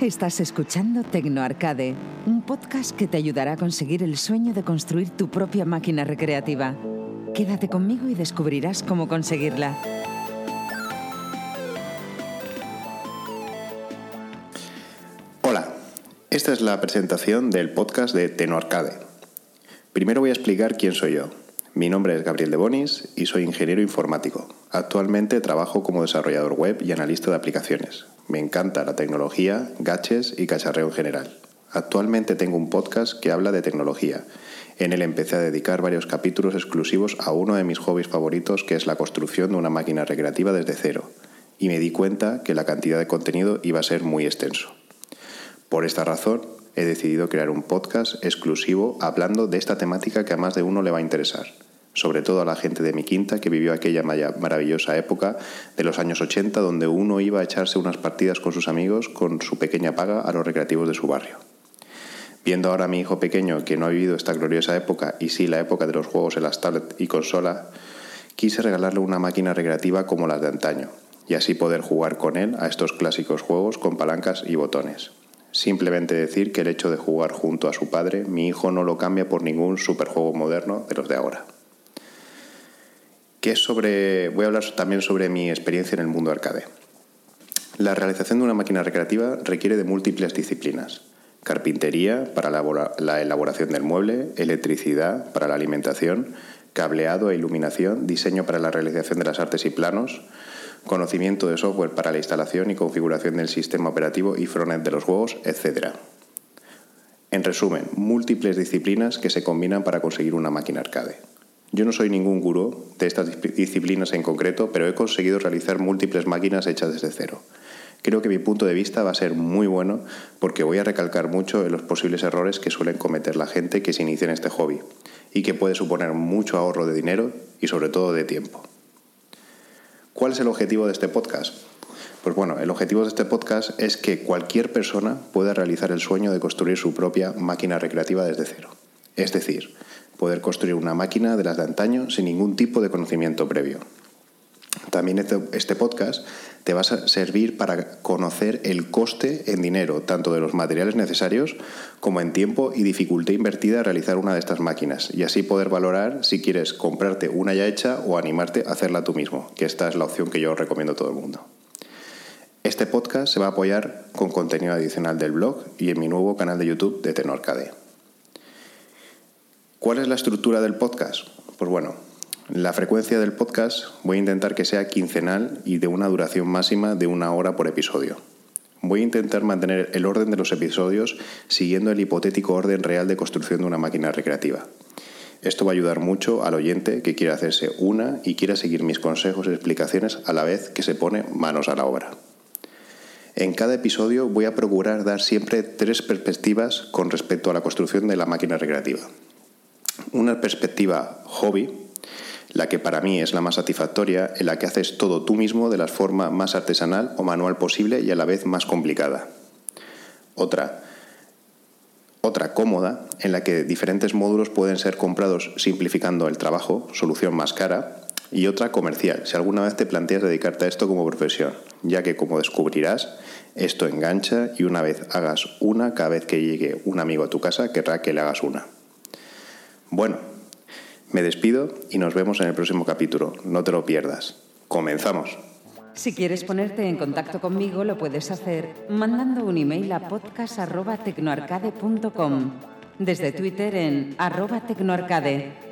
Estás escuchando Tecnoarcade, un podcast que te ayudará a conseguir el sueño de construir tu propia máquina recreativa. Quédate conmigo y descubrirás cómo conseguirla. Hola, esta es la presentación del podcast de Tecnoarcade. Primero voy a explicar quién soy yo. Mi nombre es Gabriel de Bonis y soy ingeniero informático. Actualmente trabajo como desarrollador web y analista de aplicaciones. Me encanta la tecnología, gaches y cacharreo en general. Actualmente tengo un podcast que habla de tecnología. En él empecé a dedicar varios capítulos exclusivos a uno de mis hobbies favoritos, que es la construcción de una máquina recreativa desde cero. Y me di cuenta que la cantidad de contenido iba a ser muy extenso. Por esta razón, he decidido crear un podcast exclusivo hablando de esta temática que a más de uno le va a interesar sobre todo a la gente de mi quinta que vivió aquella maravillosa época de los años 80 donde uno iba a echarse unas partidas con sus amigos con su pequeña paga a los recreativos de su barrio. Viendo ahora a mi hijo pequeño que no ha vivido esta gloriosa época y sí la época de los juegos en las tablets y consola, quise regalarle una máquina recreativa como las de antaño y así poder jugar con él a estos clásicos juegos con palancas y botones. Simplemente decir que el hecho de jugar junto a su padre, mi hijo no lo cambia por ningún superjuego moderno de los de ahora sobre, voy a hablar también sobre mi experiencia en el mundo arcade. La realización de una máquina recreativa requiere de múltiples disciplinas. Carpintería para la elaboración del mueble, electricidad para la alimentación, cableado e iluminación, diseño para la realización de las artes y planos, conocimiento de software para la instalación y configuración del sistema operativo y frontend de los juegos, etc. En resumen, múltiples disciplinas que se combinan para conseguir una máquina arcade. Yo no soy ningún gurú de estas disciplinas en concreto, pero he conseguido realizar múltiples máquinas hechas desde cero. Creo que mi punto de vista va a ser muy bueno porque voy a recalcar mucho en los posibles errores que suelen cometer la gente que se inicia en este hobby y que puede suponer mucho ahorro de dinero y sobre todo de tiempo. ¿Cuál es el objetivo de este podcast? Pues bueno, el objetivo de este podcast es que cualquier persona pueda realizar el sueño de construir su propia máquina recreativa desde cero. Es decir, poder construir una máquina de las de antaño sin ningún tipo de conocimiento previo. También este, este, podcast te va a servir para conocer el coste en dinero, tanto de los materiales necesarios como en tiempo y dificultad invertida a realizar una de estas máquinas, y así poder valorar si quieres comprarte una ya hecha o animarte a hacerla tú mismo, que esta es la opción que yo recomiendo a todo el mundo. Este podcast se va a apoyar con contenido adicional del blog y en mi nuevo canal de YouTube de Tenorcade. ¿Cuál es la estructura del podcast? Pues bueno, la frecuencia del podcast voy a intentar que sea quincenal y de una duración máxima de una hora por episodio. Voy a intentar mantener el orden de los episodios siguiendo el hipotético orden real de construcción de una máquina recreativa. Esto va a ayudar mucho al oyente que quiera hacerse una y quiera seguir mis consejos y explicaciones a la vez que se pone manos a la obra. En cada episodio voy a procurar dar siempre tres perspectivas con respecto a la construcción de la máquina recreativa una perspectiva hobby, la que para mí es la más satisfactoria, en la que haces todo tú mismo de la forma más artesanal o manual posible y a la vez más complicada. Otra, otra cómoda, en la que diferentes módulos pueden ser comprados simplificando el trabajo, solución más cara, y otra comercial, si alguna vez te planteas dedicarte a esto como profesión, ya que como descubrirás, esto engancha y una vez hagas una, cada vez que llegue un amigo a tu casa querrá que le hagas una. Bueno, me despido y nos vemos en el próximo capítulo. No te lo pierdas. Comenzamos. Si quieres ponerte en contacto conmigo, lo puedes hacer mandando un email a podcast.tecnoarcade.com, desde Twitter en arroba tecnoarcade